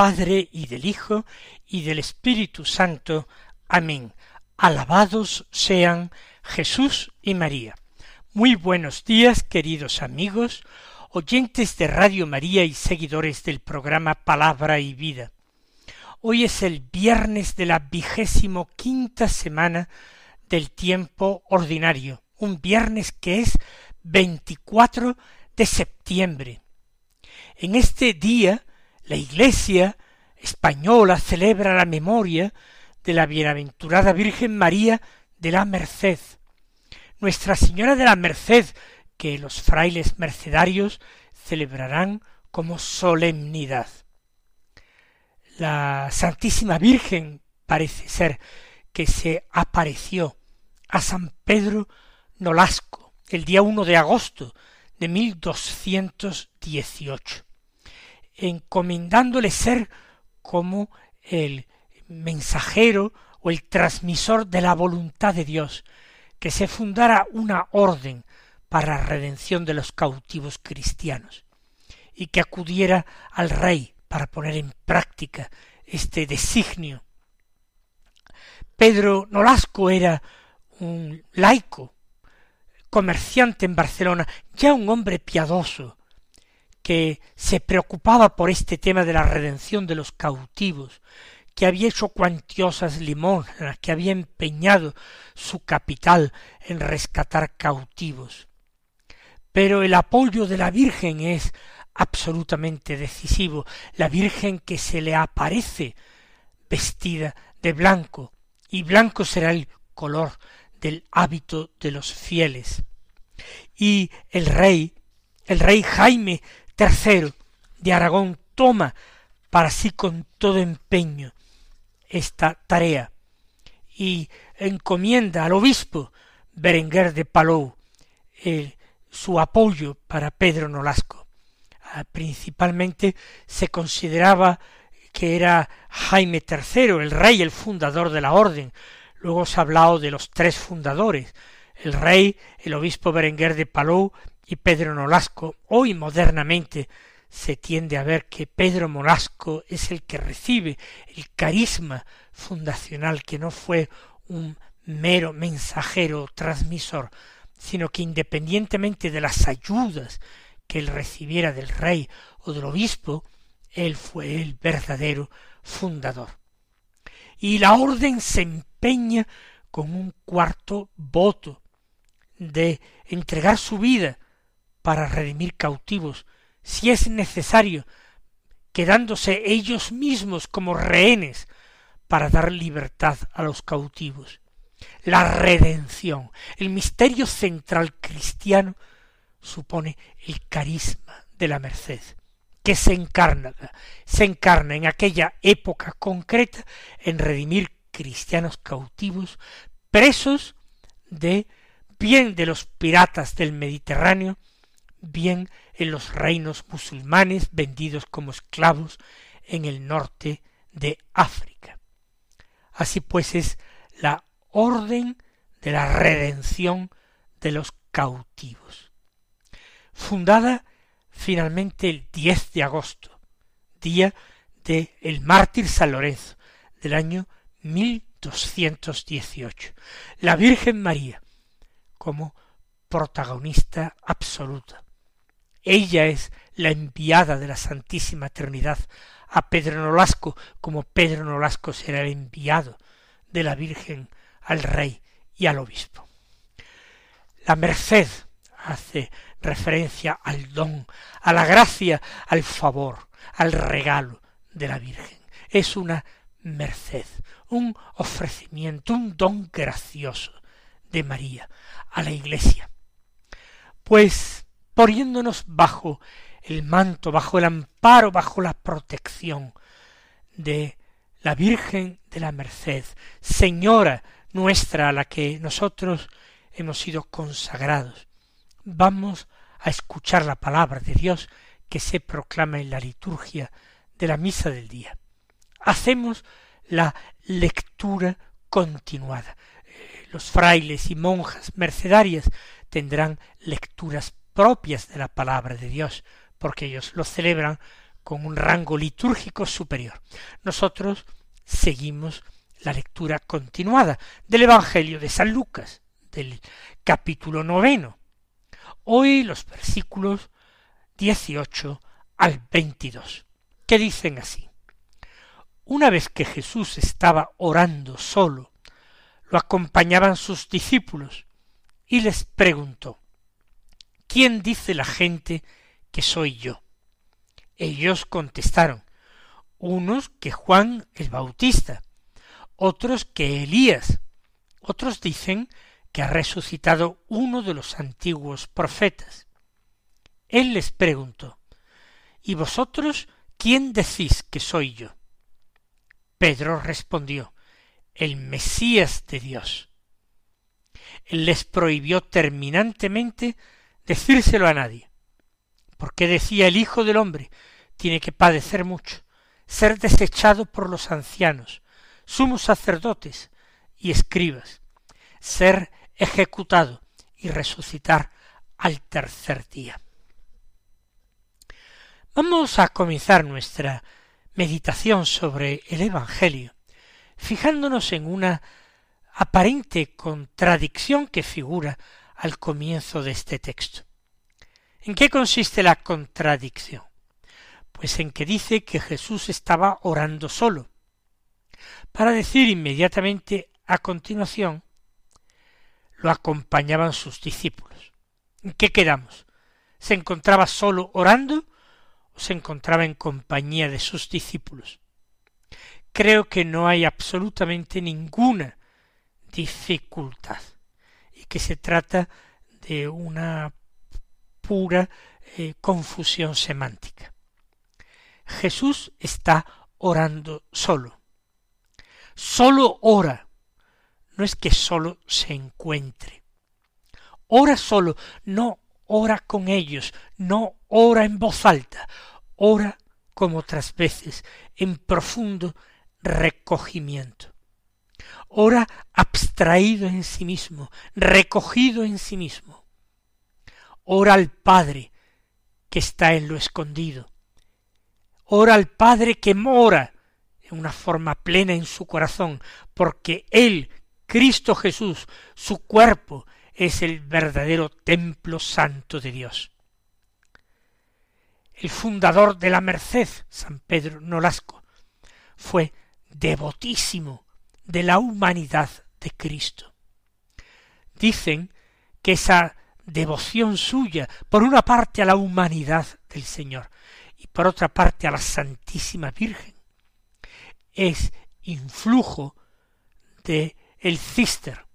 Padre y del Hijo y del Espíritu Santo. Amén. Alabados sean Jesús y María. Muy buenos días, queridos amigos, oyentes de Radio María y seguidores del programa Palabra y Vida. Hoy es el viernes de la vigésimo quinta semana del tiempo ordinario, un viernes que es 24 de septiembre. En este día la Iglesia española celebra la memoria de la bienaventurada Virgen María de la Merced, Nuestra Señora de la Merced, que los frailes mercedarios celebrarán como solemnidad. La Santísima Virgen parece ser que se apareció a San Pedro Nolasco el día 1 de agosto de 1218 encomendándole ser como el mensajero o el transmisor de la voluntad de Dios, que se fundara una orden para redención de los cautivos cristianos, y que acudiera al rey para poner en práctica este designio. Pedro Nolasco era un laico, comerciante en Barcelona, ya un hombre piadoso, que se preocupaba por este tema de la redención de los cautivos, que había hecho cuantiosas limosnas, que había empeñado su capital en rescatar cautivos. Pero el apoyo de la Virgen es absolutamente decisivo, la Virgen que se le aparece vestida de blanco, y blanco será el color del hábito de los fieles. Y el rey, el rey Jaime tercero de Aragón toma para sí con todo empeño esta tarea y encomienda al obispo Berenguer de Palou su apoyo para Pedro Nolasco. Ah, principalmente se consideraba que era Jaime III, el rey, el fundador de la orden. Luego se ha hablado de los tres fundadores, el rey, el obispo Berenguer de Palou y Pedro Nolasco. Hoy modernamente se tiende a ver que Pedro Nolasco es el que recibe el carisma fundacional, que no fue un mero mensajero transmisor, sino que independientemente de las ayudas que él recibiera del rey o del obispo, él fue el verdadero fundador. Y la orden se empeña con un cuarto voto de entregar su vida para redimir cautivos, si es necesario, quedándose ellos mismos como rehenes para dar libertad a los cautivos. La redención, el misterio central cristiano, supone el carisma de la merced, que se encarna, se encarna en aquella época concreta en redimir cristianos cautivos, presos de bien de los piratas del Mediterráneo, bien en los reinos musulmanes vendidos como esclavos en el norte de África. Así pues es la orden de la redención de los cautivos. Fundada finalmente el 10 de agosto, día de el mártir San Lorenzo del año 1218. La Virgen María como protagonista absoluta. Ella es la enviada de la Santísima Trinidad a Pedro Nolasco, como Pedro Nolasco será el enviado de la Virgen al Rey y al Obispo. La merced hace referencia al don, a la gracia, al favor, al regalo de la Virgen. Es una merced, un ofrecimiento, un don gracioso de María a la Iglesia. Pues poniéndonos bajo el manto, bajo el amparo, bajo la protección de la Virgen de la Merced, Señora nuestra a la que nosotros hemos sido consagrados. Vamos a escuchar la palabra de Dios que se proclama en la liturgia de la misa del día. Hacemos la lectura continuada. Eh, los frailes y monjas mercedarias tendrán lecturas propias de la palabra de Dios, porque ellos lo celebran con un rango litúrgico superior. Nosotros seguimos la lectura continuada del Evangelio de San Lucas, del capítulo noveno. Hoy los versículos 18 al 22, que dicen así. Una vez que Jesús estaba orando solo, lo acompañaban sus discípulos, y les preguntó, ¿quién dice la gente que soy yo? Ellos contestaron, unos que Juan el Bautista, otros que Elías, otros dicen que ha resucitado uno de los antiguos profetas. Él les preguntó, ¿Y vosotros quién decís que soy yo? Pedro respondió, el Mesías de Dios. Él les prohibió terminantemente decírselo a nadie, porque decía el Hijo del hombre tiene que padecer mucho, ser desechado por los ancianos, sumos sacerdotes y escribas, ser ejecutado y resucitar al tercer día. Vamos a comenzar nuestra meditación sobre el Evangelio, fijándonos en una aparente contradicción que figura al comienzo de este texto. ¿En qué consiste la contradicción? Pues en que dice que Jesús estaba orando solo, para decir inmediatamente a continuación lo acompañaban sus discípulos. ¿En qué quedamos? ¿Se encontraba solo orando o se encontraba en compañía de sus discípulos? Creo que no hay absolutamente ninguna dificultad que se trata de una pura eh, confusión semántica. Jesús está orando solo. Solo ora no es que sólo se encuentre. Ora solo, no ora con ellos, no ora en voz alta, ora como otras veces, en profundo recogimiento. Ora abstraído en sí mismo, recogido en sí mismo. Ora al Padre que está en lo escondido. Ora al Padre que mora en una forma plena en su corazón, porque Él Cristo Jesús, su cuerpo, es el verdadero templo santo de Dios. El fundador de la Merced, San Pedro Nolasco, fue devotísimo de la humanidad de Cristo. Dicen que esa devoción suya, por una parte a la humanidad del Señor y por otra parte a la Santísima Virgen, es influjo de el Cister,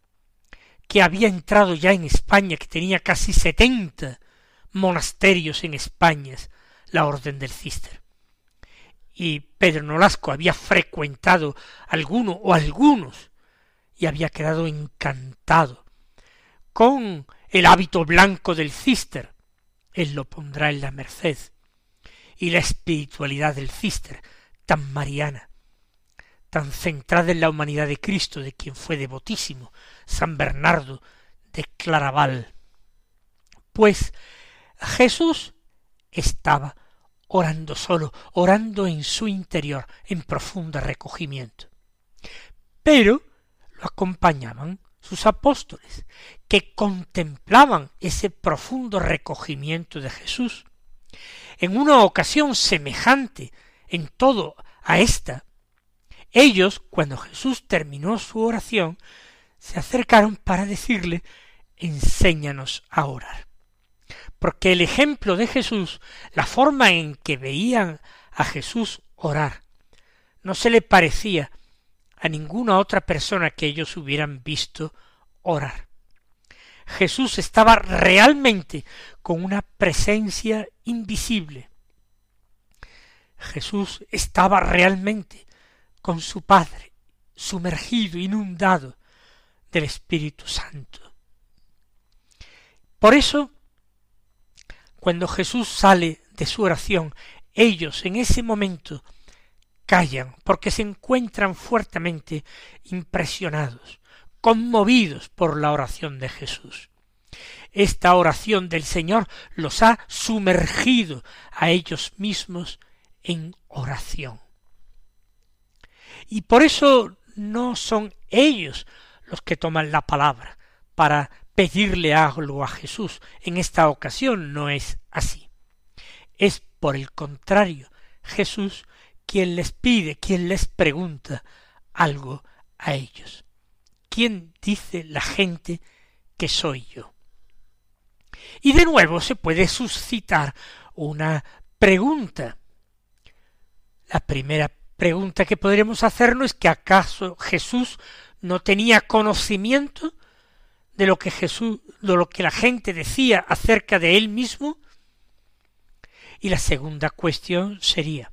que había entrado ya en España, que tenía casi setenta monasterios en España, la orden del Cister. Y Pedro Nolasco había frecuentado alguno o algunos y había quedado encantado con el hábito blanco del Cister. Él lo pondrá en la merced y la espiritualidad del Cister, tan mariana, tan centrada en la humanidad de Cristo, de quien fue devotísimo, San Bernardo de Claraval. Pues Jesús estaba orando solo, orando en su interior, en profundo recogimiento. Pero lo acompañaban sus apóstoles, que contemplaban ese profundo recogimiento de Jesús. En una ocasión semejante en todo a esta, ellos, cuando Jesús terminó su oración, se acercaron para decirle enséñanos a orar. Porque el ejemplo de Jesús, la forma en que veían a Jesús orar, no se le parecía a ninguna otra persona que ellos hubieran visto orar. Jesús estaba realmente con una presencia invisible. Jesús estaba realmente con su Padre, sumergido, inundado del Espíritu Santo. Por eso, cuando Jesús sale de su oración, ellos en ese momento callan porque se encuentran fuertemente impresionados, conmovidos por la oración de Jesús. Esta oración del Señor los ha sumergido a ellos mismos en oración. Y por eso no son ellos los que toman la palabra para pedirle algo a Jesús. En esta ocasión no es así. Es por el contrario Jesús quien les pide, quien les pregunta algo a ellos. ¿Quién dice la gente que soy yo? Y de nuevo se puede suscitar una pregunta. La primera pregunta que podríamos hacernos es que acaso Jesús no tenía conocimiento de lo que Jesús, de lo que la gente decía acerca de él mismo? Y la segunda cuestión sería,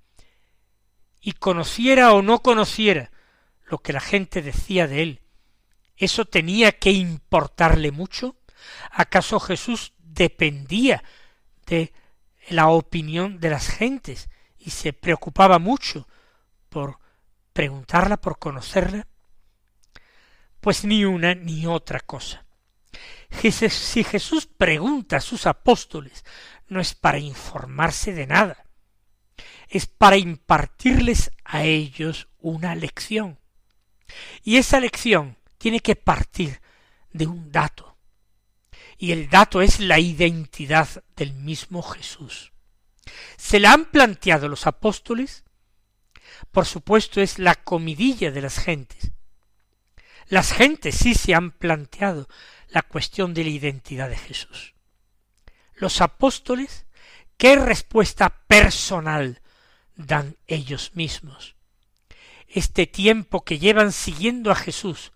y conociera o no conociera lo que la gente decía de él, ¿eso tenía que importarle mucho? ¿Acaso Jesús dependía de la opinión de las gentes y se preocupaba mucho por preguntarla, por conocerla? Pues ni una ni otra cosa. Si Jesús pregunta a sus apóstoles, no es para informarse de nada, es para impartirles a ellos una lección. Y esa lección tiene que partir de un dato. Y el dato es la identidad del mismo Jesús. ¿Se la han planteado los apóstoles? Por supuesto es la comidilla de las gentes. Las gentes sí se han planteado la cuestión de la identidad de Jesús. Los apóstoles, ¿qué respuesta personal dan ellos mismos? Este tiempo que llevan siguiendo a Jesús,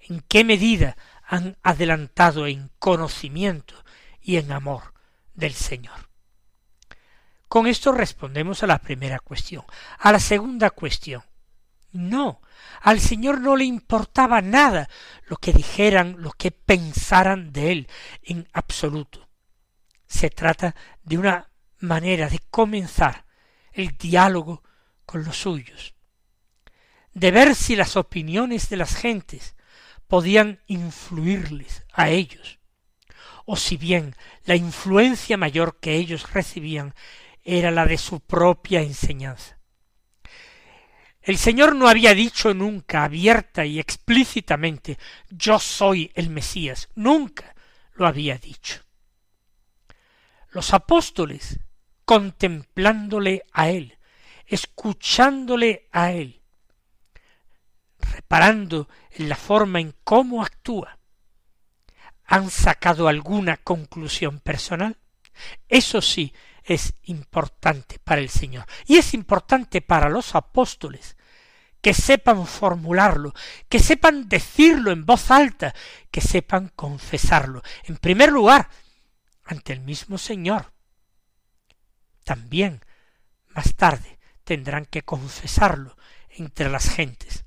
¿en qué medida han adelantado en conocimiento y en amor del Señor? Con esto respondemos a la primera cuestión. A la segunda cuestión. No, al Señor no le importaba nada lo que dijeran, lo que pensaran de él en absoluto. Se trata de una manera de comenzar el diálogo con los suyos, de ver si las opiniones de las gentes podían influirles a ellos, o si bien la influencia mayor que ellos recibían era la de su propia enseñanza. El Señor no había dicho nunca abierta y explícitamente yo soy el Mesías, nunca lo había dicho. Los apóstoles, contemplándole a Él, escuchándole a Él, reparando en la forma en cómo actúa, han sacado alguna conclusión personal. Eso sí, es importante para el Señor. Y es importante para los apóstoles que sepan formularlo, que sepan decirlo en voz alta, que sepan confesarlo. En primer lugar, ante el mismo Señor. También, más tarde, tendrán que confesarlo entre las gentes.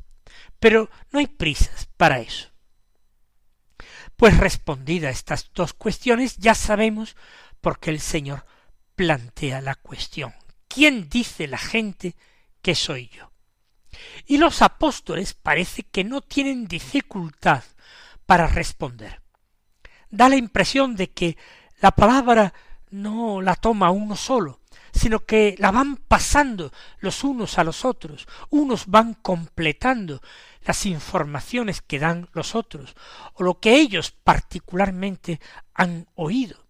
Pero no hay prisas para eso. Pues respondida estas dos cuestiones, ya sabemos por qué el Señor plantea la cuestión. ¿Quién dice la gente que soy yo? Y los apóstoles parece que no tienen dificultad para responder. Da la impresión de que la palabra no la toma uno solo, sino que la van pasando los unos a los otros, unos van completando las informaciones que dan los otros, o lo que ellos particularmente han oído.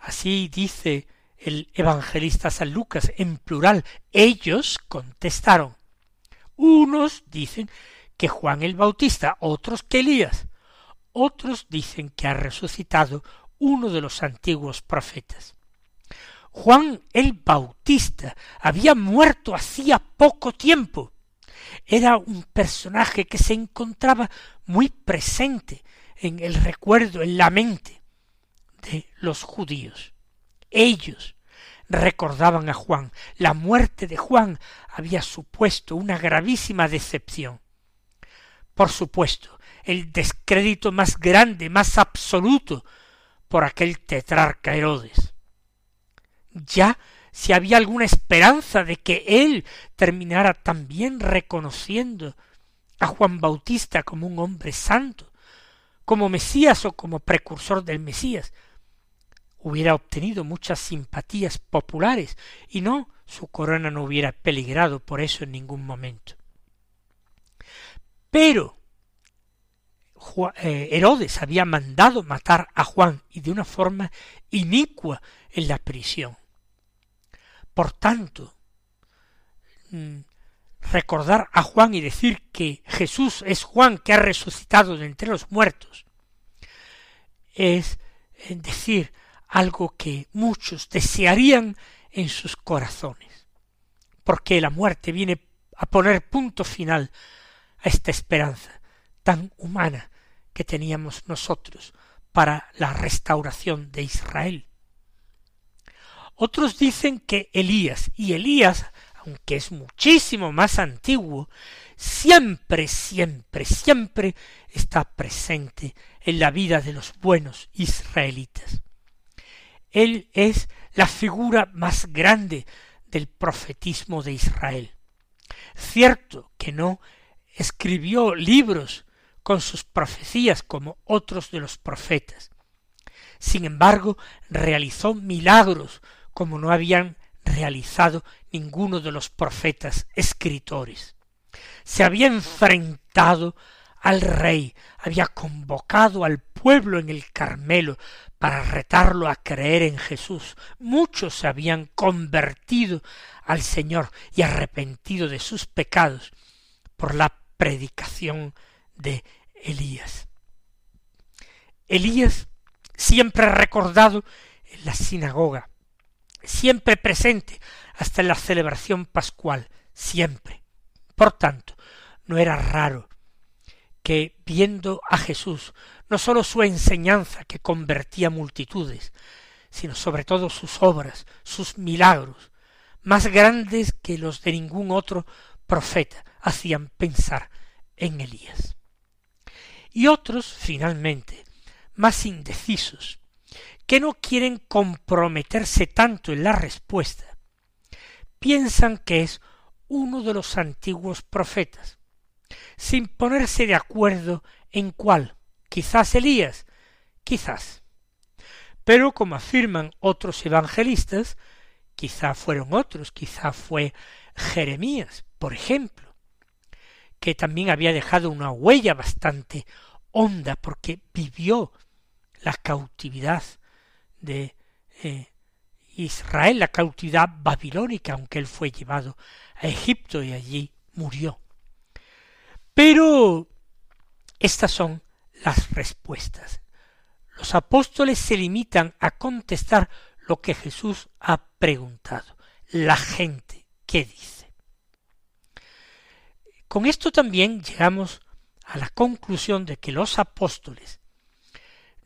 Así dice el evangelista San Lucas en plural. Ellos contestaron. Unos dicen que Juan el Bautista, otros que Elías, otros dicen que ha resucitado uno de los antiguos profetas. Juan el Bautista había muerto hacía poco tiempo. Era un personaje que se encontraba muy presente en el recuerdo, en la mente de los judíos. Ellos recordaban a Juan. La muerte de Juan había supuesto una gravísima decepción. Por supuesto, el descrédito más grande, más absoluto por aquel tetrarca Herodes. Ya si había alguna esperanza de que él terminara también reconociendo a Juan Bautista como un hombre santo, como Mesías o como precursor del Mesías, hubiera obtenido muchas simpatías populares y no su corona no hubiera peligrado por eso en ningún momento. Pero eh, Herodes había mandado matar a Juan y de una forma inicua en la prisión. Por tanto, mm, recordar a Juan y decir que Jesús es Juan que ha resucitado de entre los muertos, es eh, decir algo que muchos desearían en sus corazones, porque la muerte viene a poner punto final a esta esperanza tan humana que teníamos nosotros para la restauración de Israel. Otros dicen que Elías, y Elías, aunque es muchísimo más antiguo, siempre, siempre, siempre está presente en la vida de los buenos israelitas. Él es la figura más grande del profetismo de Israel. Cierto que no escribió libros con sus profecías como otros de los profetas. Sin embargo, realizó milagros como no habían realizado ninguno de los profetas escritores. Se había enfrentado al rey, había convocado al pueblo en el Carmelo para retarlo a creer en Jesús. Muchos se habían convertido al Señor y arrepentido de sus pecados por la predicación de Elías. Elías siempre recordado en la sinagoga, siempre presente hasta en la celebración pascual, siempre. Por tanto, no era raro que viendo a Jesús, no sólo su enseñanza que convertía multitudes, sino sobre todo sus obras, sus milagros, más grandes que los de ningún otro profeta, hacían pensar en Elías. Y otros, finalmente, más indecisos, que no quieren comprometerse tanto en la respuesta, piensan que es uno de los antiguos profetas, sin ponerse de acuerdo en cuál, quizás Elías, quizás. Pero como afirman otros evangelistas, quizá fueron otros, quizá fue Jeremías, por ejemplo, que también había dejado una huella bastante honda porque vivió la cautividad de eh, Israel, la cautividad babilónica, aunque él fue llevado a Egipto y allí murió. Pero estas son las respuestas. Los apóstoles se limitan a contestar lo que Jesús ha preguntado. La gente, ¿qué dice? Con esto también llegamos a la conclusión de que los apóstoles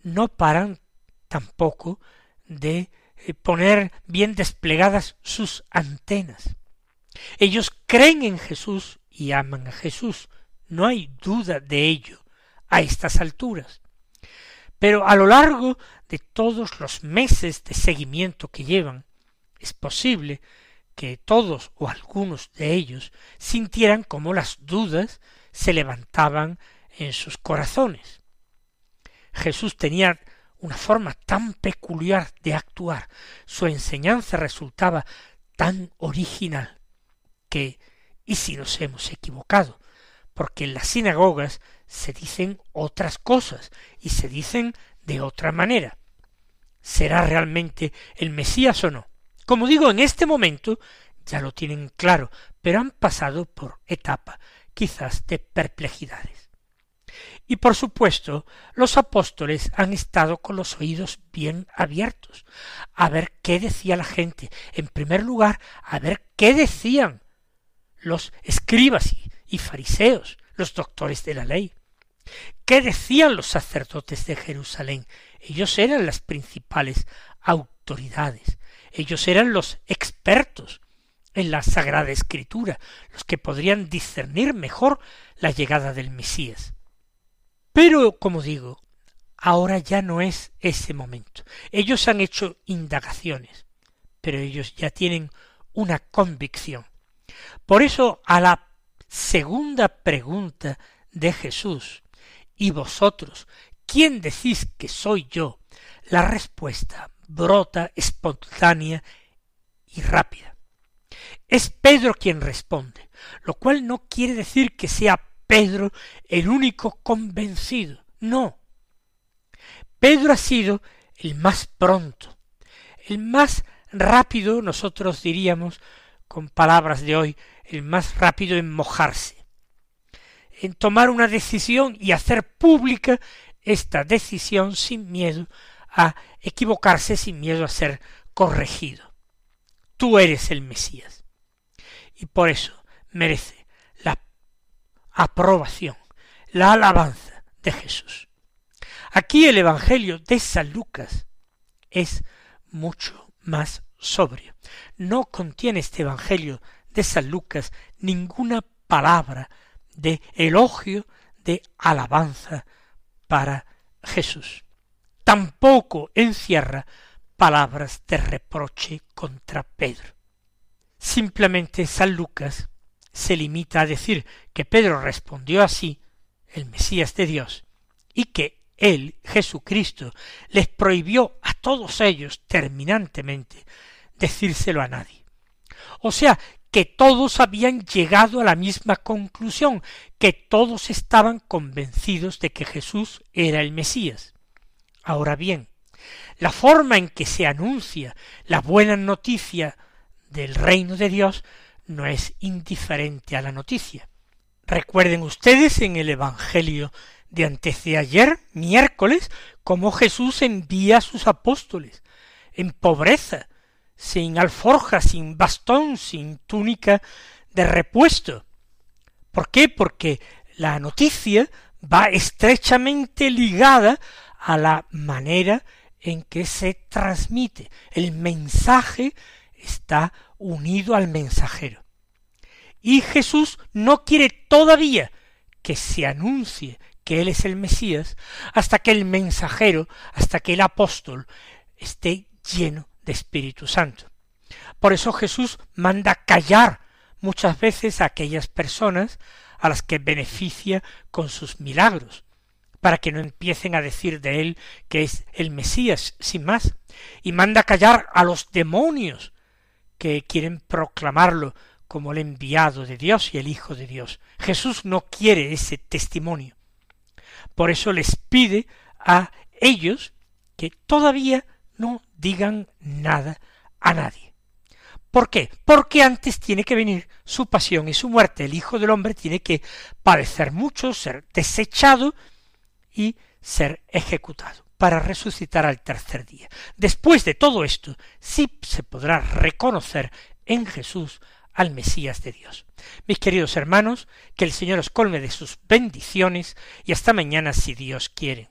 no paran tampoco de eh, poner bien desplegadas sus antenas. Ellos creen en Jesús y aman a Jesús, no hay duda de ello a estas alturas. Pero a lo largo de todos los meses de seguimiento que llevan, es posible que todos o algunos de ellos sintieran como las dudas se levantaban en sus corazones. Jesús tenía una forma tan peculiar de actuar, su enseñanza resultaba tan original, que, ¿y si nos hemos equivocado? Porque en las sinagogas se dicen otras cosas y se dicen de otra manera. ¿Será realmente el Mesías o no? Como digo, en este momento ya lo tienen claro, pero han pasado por etapa quizás de perplejidades. Y por supuesto, los apóstoles han estado con los oídos bien abiertos, a ver qué decía la gente. En primer lugar, a ver qué decían los escribas y, y fariseos, los doctores de la ley. ¿Qué decían los sacerdotes de Jerusalén? Ellos eran las principales autoridades. Ellos eran los expertos en la Sagrada Escritura, los que podrían discernir mejor la llegada del Mesías. Pero, como digo, ahora ya no es ese momento. Ellos han hecho indagaciones, pero ellos ya tienen una convicción. Por eso, a la segunda pregunta de Jesús, ¿y vosotros quién decís que soy yo? La respuesta brota espontánea y rápida. Es Pedro quien responde, lo cual no quiere decir que sea Pedro el único convencido. No. Pedro ha sido el más pronto, el más rápido, nosotros diríamos, con palabras de hoy, el más rápido en mojarse, en tomar una decisión y hacer pública esta decisión sin miedo a equivocarse, sin miedo a ser corregido. Tú eres el Mesías. Y por eso merece la aprobación, la alabanza de Jesús. Aquí el Evangelio de San Lucas es mucho más sobrio. No contiene este Evangelio de San Lucas ninguna palabra de elogio, de alabanza para Jesús. Tampoco encierra palabras de reproche contra Pedro. Simplemente San Lucas se limita a decir que Pedro respondió así, el Mesías de Dios, y que él, Jesucristo, les prohibió a todos ellos terminantemente decírselo a nadie. O sea, que todos habían llegado a la misma conclusión, que todos estaban convencidos de que Jesús era el Mesías. Ahora bien, la forma en que se anuncia la buena noticia del reino de Dios no es indiferente a la noticia. Recuerden ustedes en el Evangelio de antes de ayer, miércoles, cómo Jesús envía a sus apóstoles en pobreza, sin alforja, sin bastón, sin túnica de repuesto. ¿Por qué? Porque la noticia va estrechamente ligada a la manera en que se transmite. El mensaje está unido al mensajero. Y Jesús no quiere todavía que se anuncie que Él es el Mesías hasta que el mensajero, hasta que el apóstol esté lleno de Espíritu Santo. Por eso Jesús manda callar muchas veces a aquellas personas a las que beneficia con sus milagros, para que no empiecen a decir de él que es el Mesías sin más, y manda callar a los demonios que quieren proclamarlo como el enviado de Dios y el Hijo de Dios. Jesús no quiere ese testimonio. Por eso les pide a ellos que todavía no digan nada a nadie. ¿Por qué? Porque antes tiene que venir su pasión y su muerte. El Hijo del Hombre tiene que padecer mucho, ser desechado y ser ejecutado para resucitar al tercer día. Después de todo esto, sí se podrá reconocer en Jesús al Mesías de Dios. Mis queridos hermanos, que el Señor os colme de sus bendiciones y hasta mañana si Dios quiere.